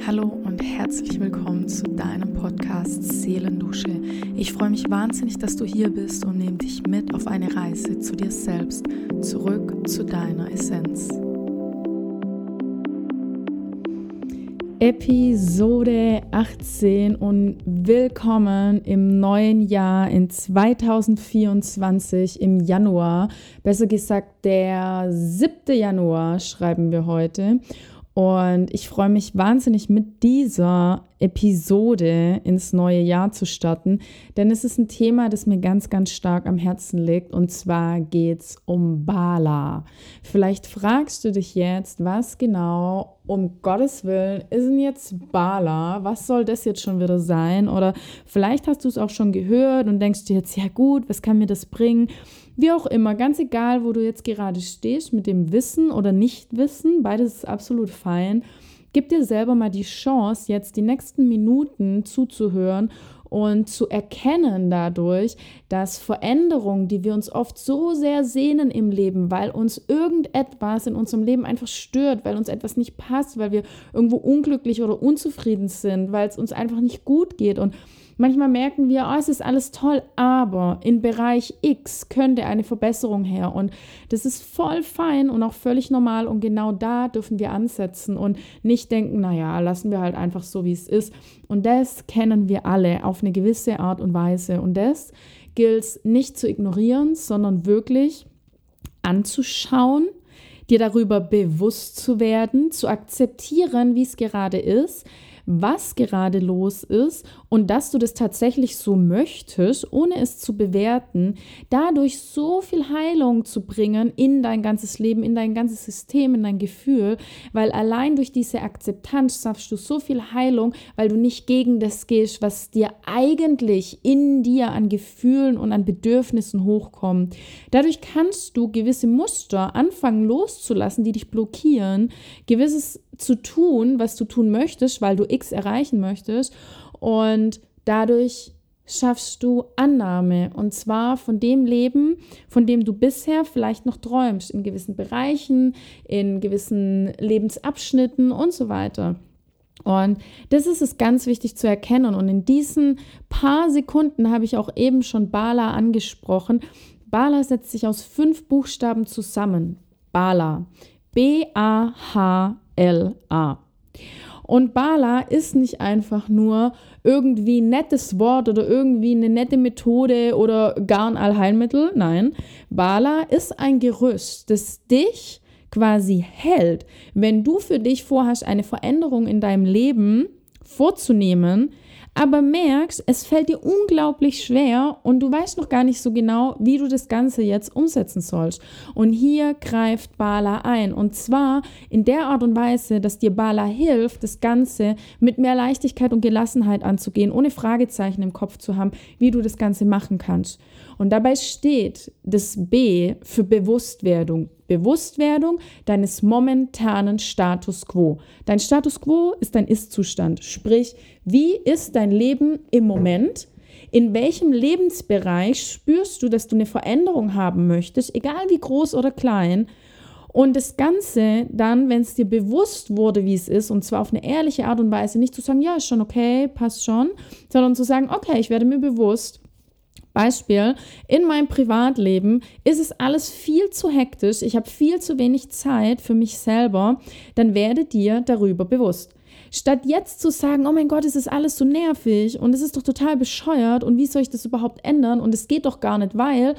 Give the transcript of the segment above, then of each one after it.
Hallo und herzlich willkommen zu deinem Podcast Seelendusche. Ich freue mich wahnsinnig, dass du hier bist und nehme dich mit auf eine Reise zu dir selbst, zurück zu deiner Essenz. Episode 18 und willkommen im neuen Jahr in 2024 im Januar. Besser gesagt, der 7. Januar schreiben wir heute. Und ich freue mich wahnsinnig mit dieser Episode ins neue Jahr zu starten, denn es ist ein Thema, das mir ganz, ganz stark am Herzen liegt. Und zwar geht es um Bala. Vielleicht fragst du dich jetzt, was genau um Gottes Willen ist denn jetzt Bala? Was soll das jetzt schon wieder sein? Oder vielleicht hast du es auch schon gehört und denkst dir jetzt, ja gut, was kann mir das bringen? Wie auch immer, ganz egal, wo du jetzt gerade stehst mit dem Wissen oder Nichtwissen, beides ist absolut fein. Gib dir selber mal die Chance, jetzt die nächsten Minuten zuzuhören und zu erkennen dadurch, dass Veränderungen, die wir uns oft so sehr sehnen im Leben, weil uns irgendetwas in unserem Leben einfach stört, weil uns etwas nicht passt, weil wir irgendwo unglücklich oder unzufrieden sind, weil es uns einfach nicht gut geht und Manchmal merken wir, oh, es ist alles toll, aber in Bereich X könnte eine Verbesserung her. Und das ist voll fein und auch völlig normal. Und genau da dürfen wir ansetzen und nicht denken, naja, lassen wir halt einfach so, wie es ist. Und das kennen wir alle auf eine gewisse Art und Weise. Und das gilt es nicht zu ignorieren, sondern wirklich anzuschauen, dir darüber bewusst zu werden, zu akzeptieren, wie es gerade ist, was gerade los ist und dass du das tatsächlich so möchtest, ohne es zu bewerten, dadurch so viel Heilung zu bringen in dein ganzes Leben, in dein ganzes System, in dein Gefühl, weil allein durch diese Akzeptanz schaffst du so viel Heilung, weil du nicht gegen das gehst, was dir eigentlich in dir an Gefühlen und an Bedürfnissen hochkommt. Dadurch kannst du gewisse Muster anfangen loszulassen, die dich blockieren, gewisses zu tun, was du tun möchtest, weil du X erreichen möchtest. Und dadurch schaffst du Annahme und zwar von dem Leben, von dem du bisher vielleicht noch träumst, in gewissen Bereichen, in gewissen Lebensabschnitten und so weiter. Und das ist es ganz wichtig zu erkennen. Und in diesen paar Sekunden habe ich auch eben schon Bala angesprochen. Bala setzt sich aus fünf Buchstaben zusammen. Bala. B-A-H L-A. Und Bala ist nicht einfach nur irgendwie ein nettes Wort oder irgendwie eine nette Methode oder gar ein Allheilmittel. Nein, Bala ist ein Gerüst, das dich quasi hält. Wenn du für dich vorhast, eine Veränderung in deinem Leben vorzunehmen, aber merkst, es fällt dir unglaublich schwer und du weißt noch gar nicht so genau, wie du das Ganze jetzt umsetzen sollst. Und hier greift Bala ein und zwar in der Art und Weise, dass dir Bala hilft, das Ganze mit mehr Leichtigkeit und Gelassenheit anzugehen, ohne Fragezeichen im Kopf zu haben, wie du das Ganze machen kannst. Und dabei steht das B für Bewusstwerdung. Bewusstwerdung deines momentanen Status quo. Dein Status quo ist dein Ist-Zustand. Sprich, wie ist dein Leben im Moment? In welchem Lebensbereich spürst du, dass du eine Veränderung haben möchtest, egal wie groß oder klein? Und das Ganze dann, wenn es dir bewusst wurde, wie es ist, und zwar auf eine ehrliche Art und Weise, nicht zu sagen, ja, ist schon okay, passt schon, sondern zu sagen, okay, ich werde mir bewusst, Beispiel, in meinem Privatleben ist es alles viel zu hektisch, ich habe viel zu wenig Zeit für mich selber, dann werde dir darüber bewusst. Statt jetzt zu sagen, oh mein Gott, es ist alles so nervig und es ist doch total bescheuert und wie soll ich das überhaupt ändern und es geht doch gar nicht, weil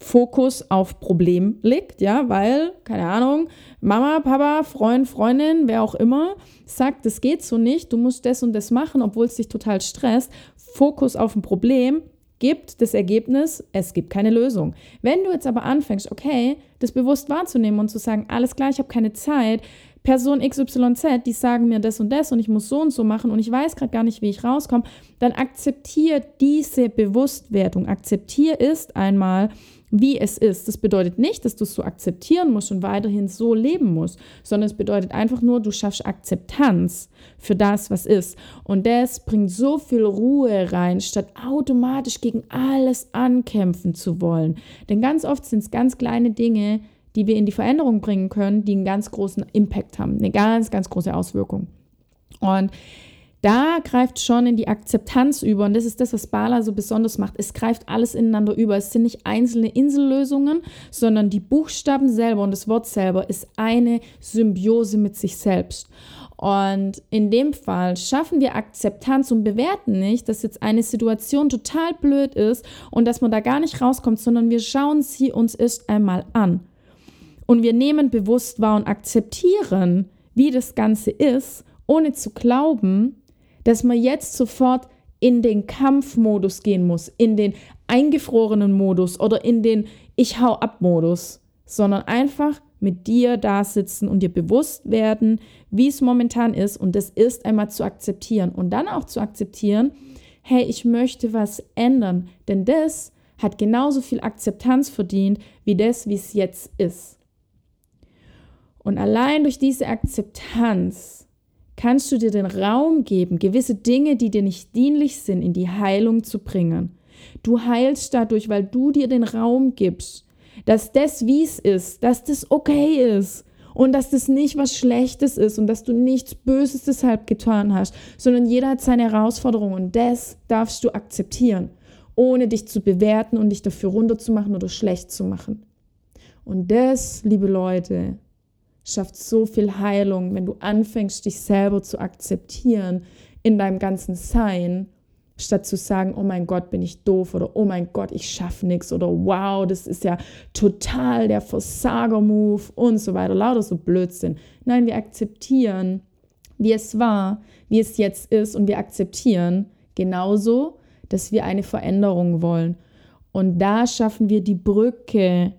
Fokus auf Problem liegt, ja, weil, keine Ahnung, Mama, Papa, Freund, Freundin, wer auch immer, sagt, das geht so nicht, du musst das und das machen, obwohl es dich total stresst. Fokus auf ein Problem gibt das Ergebnis, es gibt keine Lösung. Wenn du jetzt aber anfängst, okay, das bewusst wahrzunehmen und zu sagen, alles klar, ich habe keine Zeit, Person XYZ, die sagen mir das und das und ich muss so und so machen und ich weiß gerade gar nicht, wie ich rauskomme, dann akzeptiere diese Bewusstwertung. Akzeptiere ist einmal, wie es ist. Das bedeutet nicht, dass du es so akzeptieren musst und weiterhin so leben musst, sondern es bedeutet einfach nur, du schaffst Akzeptanz für das, was ist. Und das bringt so viel Ruhe rein, statt automatisch gegen alles ankämpfen zu wollen. Denn ganz oft sind es ganz kleine Dinge, die wir in die Veränderung bringen können, die einen ganz großen Impact haben, eine ganz, ganz große Auswirkung. Und da greift schon in die Akzeptanz über und das ist das, was Bala so besonders macht. Es greift alles ineinander über. Es sind nicht einzelne Insellösungen, sondern die Buchstaben selber und das Wort selber ist eine Symbiose mit sich selbst. Und in dem Fall schaffen wir Akzeptanz und bewerten nicht, dass jetzt eine Situation total blöd ist und dass man da gar nicht rauskommt, sondern wir schauen sie uns erst einmal an. Und wir nehmen bewusst wahr und akzeptieren, wie das Ganze ist, ohne zu glauben, dass man jetzt sofort in den Kampfmodus gehen muss, in den eingefrorenen Modus oder in den Ich hau ab Modus, sondern einfach mit dir da sitzen und dir bewusst werden, wie es momentan ist und das ist einmal zu akzeptieren und dann auch zu akzeptieren, hey, ich möchte was ändern, denn das hat genauso viel Akzeptanz verdient wie das, wie es jetzt ist. Und allein durch diese Akzeptanz kannst du dir den Raum geben, gewisse Dinge, die dir nicht dienlich sind, in die Heilung zu bringen. Du heilst dadurch, weil du dir den Raum gibst, dass das, wie es ist, dass das okay ist und dass das nicht was Schlechtes ist und dass du nichts Böses deshalb getan hast, sondern jeder hat seine Herausforderung und das darfst du akzeptieren, ohne dich zu bewerten und dich dafür runterzumachen oder schlecht zu machen. Und das, liebe Leute, schafft so viel Heilung, wenn du anfängst, dich selber zu akzeptieren in deinem ganzen Sein, statt zu sagen, oh mein Gott, bin ich doof oder oh mein Gott, ich schaffe nichts oder wow, das ist ja total der Versager-Move und so weiter, lauter so Blödsinn. Nein, wir akzeptieren, wie es war, wie es jetzt ist und wir akzeptieren genauso, dass wir eine Veränderung wollen. Und da schaffen wir die Brücke,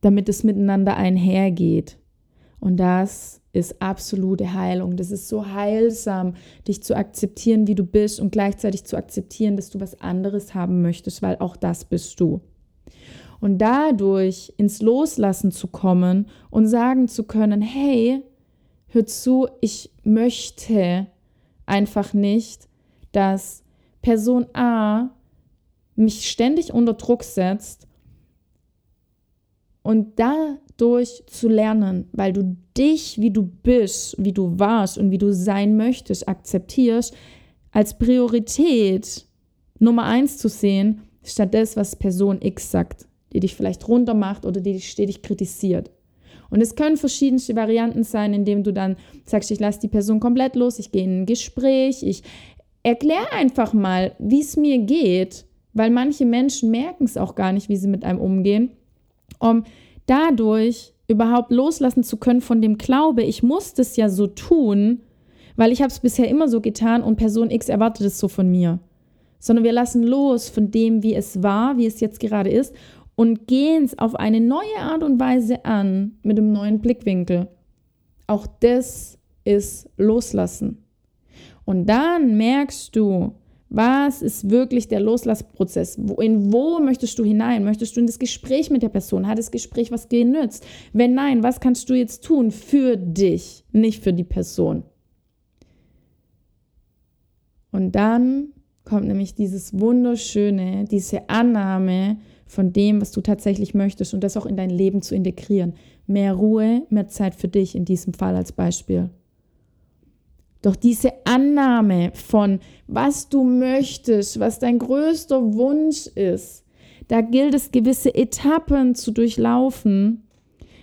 damit es miteinander einhergeht. Und das ist absolute Heilung. Das ist so heilsam, dich zu akzeptieren, wie du bist und gleichzeitig zu akzeptieren, dass du was anderes haben möchtest, weil auch das bist du. Und dadurch ins Loslassen zu kommen und sagen zu können, hey, hör zu, ich möchte einfach nicht, dass Person A mich ständig unter Druck setzt und da durch zu lernen, weil du dich, wie du bist, wie du warst und wie du sein möchtest, akzeptierst, als Priorität Nummer eins zu sehen, statt das, was Person X sagt, die dich vielleicht runtermacht oder die dich stetig kritisiert. Und es können verschiedenste Varianten sein, indem du dann sagst, ich lasse die Person komplett los, ich gehe in ein Gespräch, ich erkläre einfach mal, wie es mir geht, weil manche Menschen merken es auch gar nicht, wie sie mit einem umgehen. Um dadurch überhaupt loslassen zu können von dem Glaube, ich muss das ja so tun, weil ich habe es bisher immer so getan und Person X erwartet es so von mir. Sondern wir lassen los von dem, wie es war, wie es jetzt gerade ist und gehen es auf eine neue Art und Weise an mit einem neuen Blickwinkel. Auch das ist Loslassen. Und dann merkst du, was ist wirklich der Loslassprozess? In wo möchtest du hinein? Möchtest du in das Gespräch mit der Person? Hat das Gespräch was genützt? Wenn nein, was kannst du jetzt tun für dich, nicht für die Person? Und dann kommt nämlich dieses wunderschöne, diese Annahme von dem, was du tatsächlich möchtest und das auch in dein Leben zu integrieren. Mehr Ruhe, mehr Zeit für dich in diesem Fall als Beispiel. Doch diese Annahme von, was du möchtest, was dein größter Wunsch ist, da gilt es, gewisse Etappen zu durchlaufen.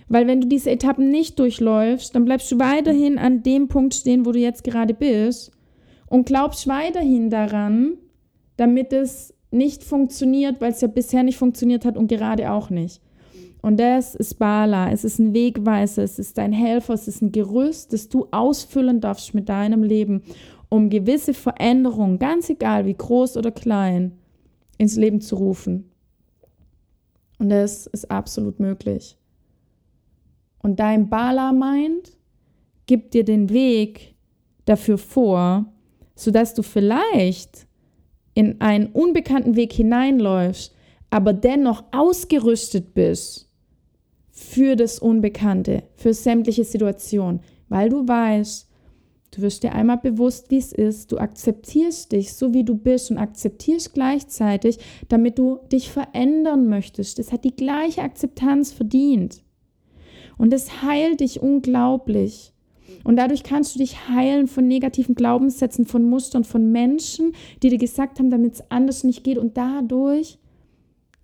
Weil wenn du diese Etappen nicht durchläufst, dann bleibst du weiterhin an dem Punkt stehen, wo du jetzt gerade bist und glaubst weiterhin daran, damit es nicht funktioniert, weil es ja bisher nicht funktioniert hat und gerade auch nicht. Und das ist Bala. Es ist ein Wegweiser, es ist dein Helfer, es ist ein Gerüst, das du ausfüllen darfst mit deinem Leben, um gewisse Veränderungen, ganz egal wie groß oder klein, ins Leben zu rufen. Und das ist absolut möglich. Und dein Bala-Mind gibt dir den Weg dafür vor, sodass du vielleicht in einen unbekannten Weg hineinläufst, aber dennoch ausgerüstet bist für das Unbekannte, für sämtliche Situationen, weil du weißt, du wirst dir einmal bewusst, wie es ist, du akzeptierst dich so, wie du bist und akzeptierst gleichzeitig, damit du dich verändern möchtest. Das hat die gleiche Akzeptanz verdient. Und es heilt dich unglaublich. Und dadurch kannst du dich heilen von negativen Glaubenssätzen, von Mustern, von Menschen, die dir gesagt haben, damit es anders nicht geht. Und dadurch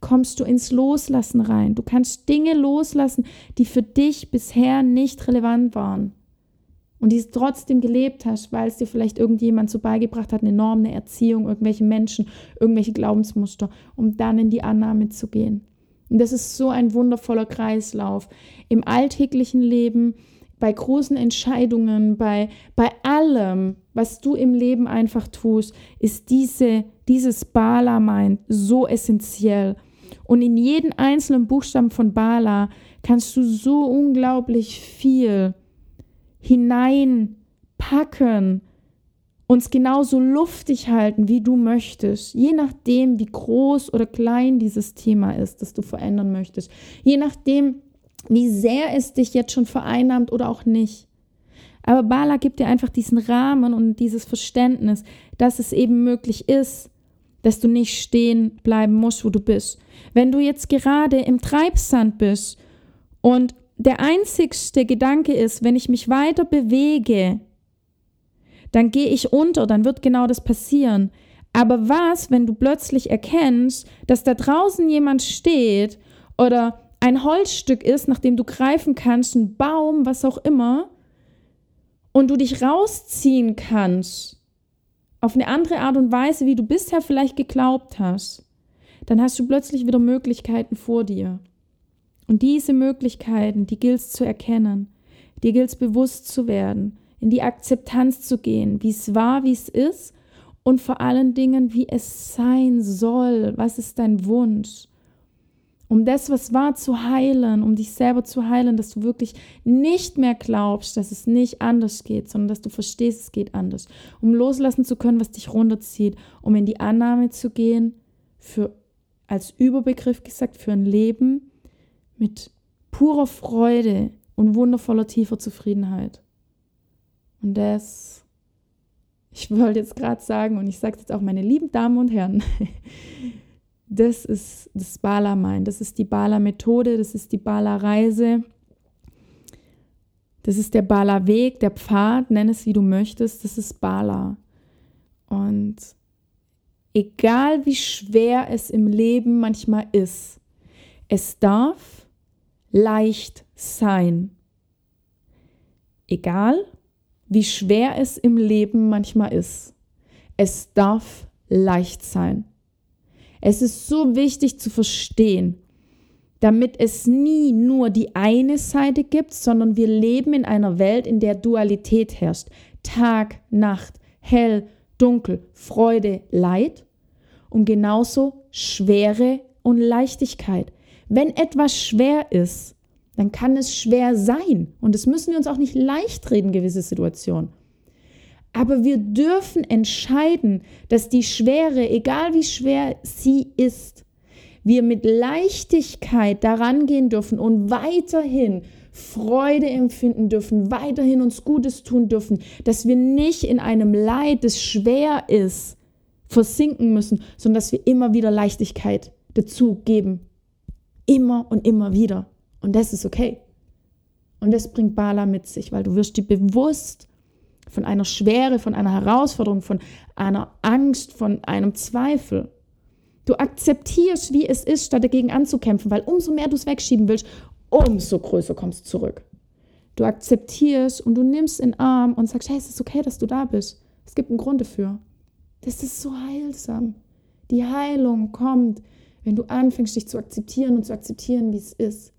kommst du ins Loslassen rein. Du kannst Dinge loslassen, die für dich bisher nicht relevant waren. Und die es trotzdem gelebt hast, weil es dir vielleicht irgendjemand so beigebracht hat, eine Norm, eine Erziehung, irgendwelche Menschen, irgendwelche Glaubensmuster, um dann in die Annahme zu gehen. Und das ist so ein wundervoller Kreislauf. Im alltäglichen Leben, bei großen Entscheidungen, bei, bei allem, was du im Leben einfach tust, ist diese, dieses Bala-Mind so essentiell. Und in jeden einzelnen Buchstaben von Bala kannst du so unglaublich viel hineinpacken, uns genauso luftig halten, wie du möchtest, je nachdem, wie groß oder klein dieses Thema ist, das du verändern möchtest, je nachdem, wie sehr es dich jetzt schon vereinnahmt oder auch nicht. Aber Bala gibt dir einfach diesen Rahmen und dieses Verständnis, dass es eben möglich ist, dass du nicht stehen bleiben musst, wo du bist. Wenn du jetzt gerade im Treibsand bist und der einzigste Gedanke ist, wenn ich mich weiter bewege, dann gehe ich unter, dann wird genau das passieren. Aber was, wenn du plötzlich erkennst, dass da draußen jemand steht oder ein Holzstück ist, nach dem du greifen kannst, ein Baum, was auch immer, und du dich rausziehen kannst auf eine andere Art und Weise, wie du bisher vielleicht geglaubt hast, dann hast du plötzlich wieder Möglichkeiten vor dir. Und diese Möglichkeiten, die gilt es zu erkennen, die gilt es bewusst zu werden in die Akzeptanz zu gehen, wie es war, wie es ist und vor allen Dingen, wie es sein soll. Was ist dein Wunsch? Um das, was war, zu heilen, um dich selber zu heilen, dass du wirklich nicht mehr glaubst, dass es nicht anders geht, sondern dass du verstehst, es geht anders. Um loslassen zu können, was dich runterzieht, um in die Annahme zu gehen, für, als Überbegriff gesagt, für ein Leben mit purer Freude und wundervoller tiefer Zufriedenheit. Und das, ich wollte jetzt gerade sagen, und ich sage es jetzt auch, meine lieben Damen und Herren, das ist das Bala-Mind, das ist die Bala-Methode, das ist die Bala-Reise, das ist der Bala-Weg, der Pfad, nenn es wie du möchtest, das ist Bala. Und egal wie schwer es im Leben manchmal ist, es darf leicht sein. Egal wie schwer es im Leben manchmal ist. Es darf leicht sein. Es ist so wichtig zu verstehen, damit es nie nur die eine Seite gibt, sondern wir leben in einer Welt, in der Dualität herrscht. Tag, Nacht, hell, dunkel, Freude, Leid und genauso Schwere und Leichtigkeit. Wenn etwas schwer ist, dann kann es schwer sein. Und es müssen wir uns auch nicht leicht reden, gewisse Situationen. Aber wir dürfen entscheiden, dass die Schwere, egal wie schwer sie ist, wir mit Leichtigkeit daran gehen dürfen und weiterhin Freude empfinden dürfen, weiterhin uns Gutes tun dürfen, dass wir nicht in einem Leid, das schwer ist, versinken müssen, sondern dass wir immer wieder Leichtigkeit dazu geben. Immer und immer wieder. Und das ist okay. Und das bringt Bala mit sich, weil du wirst dir bewusst von einer Schwere, von einer Herausforderung, von einer Angst, von einem Zweifel. Du akzeptierst, wie es ist, statt dagegen anzukämpfen, weil umso mehr du es wegschieben willst, umso größer kommst du zurück. Du akzeptierst und du nimmst in den Arm und sagst, hey, es ist okay, dass du da bist. Es gibt einen Grund dafür. Das ist so heilsam. Die Heilung kommt, wenn du anfängst, dich zu akzeptieren und zu akzeptieren, wie es ist.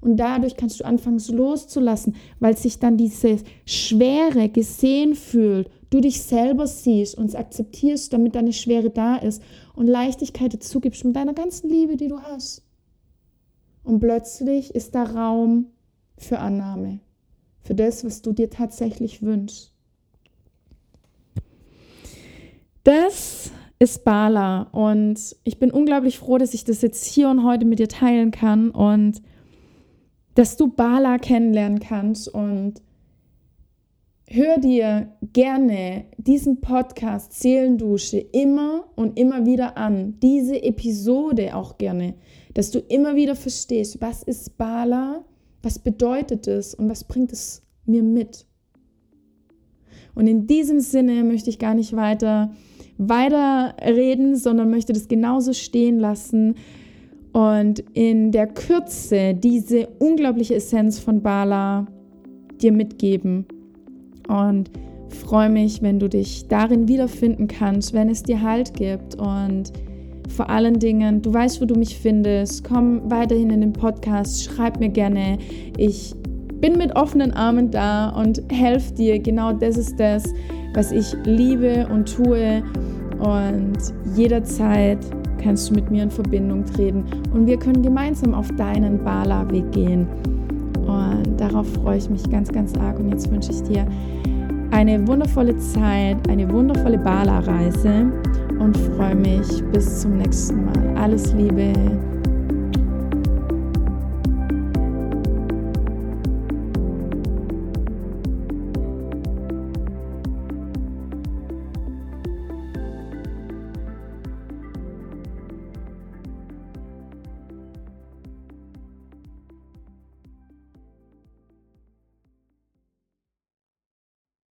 Und dadurch kannst du anfangen loszulassen, weil sich dann diese Schwere gesehen fühlt, du dich selber siehst und es akzeptierst, damit deine Schwere da ist und Leichtigkeit dazu gibst mit deiner ganzen Liebe, die du hast. Und plötzlich ist da Raum für Annahme, für das, was du dir tatsächlich wünschst. Das ist Bala und ich bin unglaublich froh, dass ich das jetzt hier und heute mit dir teilen kann und dass du Bala kennenlernen kannst und hör dir gerne diesen Podcast Seelendusche immer und immer wieder an, diese Episode auch gerne, dass du immer wieder verstehst, was ist Bala, was bedeutet es und was bringt es mir mit. Und in diesem Sinne möchte ich gar nicht weiter weiter reden, sondern möchte das genauso stehen lassen und in der Kürze diese unglaubliche Essenz von Bala dir mitgeben. Und freue mich, wenn du dich darin wiederfinden kannst, wenn es dir Halt gibt und vor allen Dingen, du weißt, wo du mich findest. Komm weiterhin in den Podcast, schreib mir gerne. Ich bin mit offenen Armen da und helfe dir. Genau das ist das, was ich liebe und tue. Und jederzeit kannst du mit mir in Verbindung treten und wir können gemeinsam auf deinen Bala-Weg gehen. Und darauf freue ich mich ganz, ganz arg. Und jetzt wünsche ich dir eine wundervolle Zeit, eine wundervolle Bala-Reise und freue mich bis zum nächsten Mal. Alles Liebe.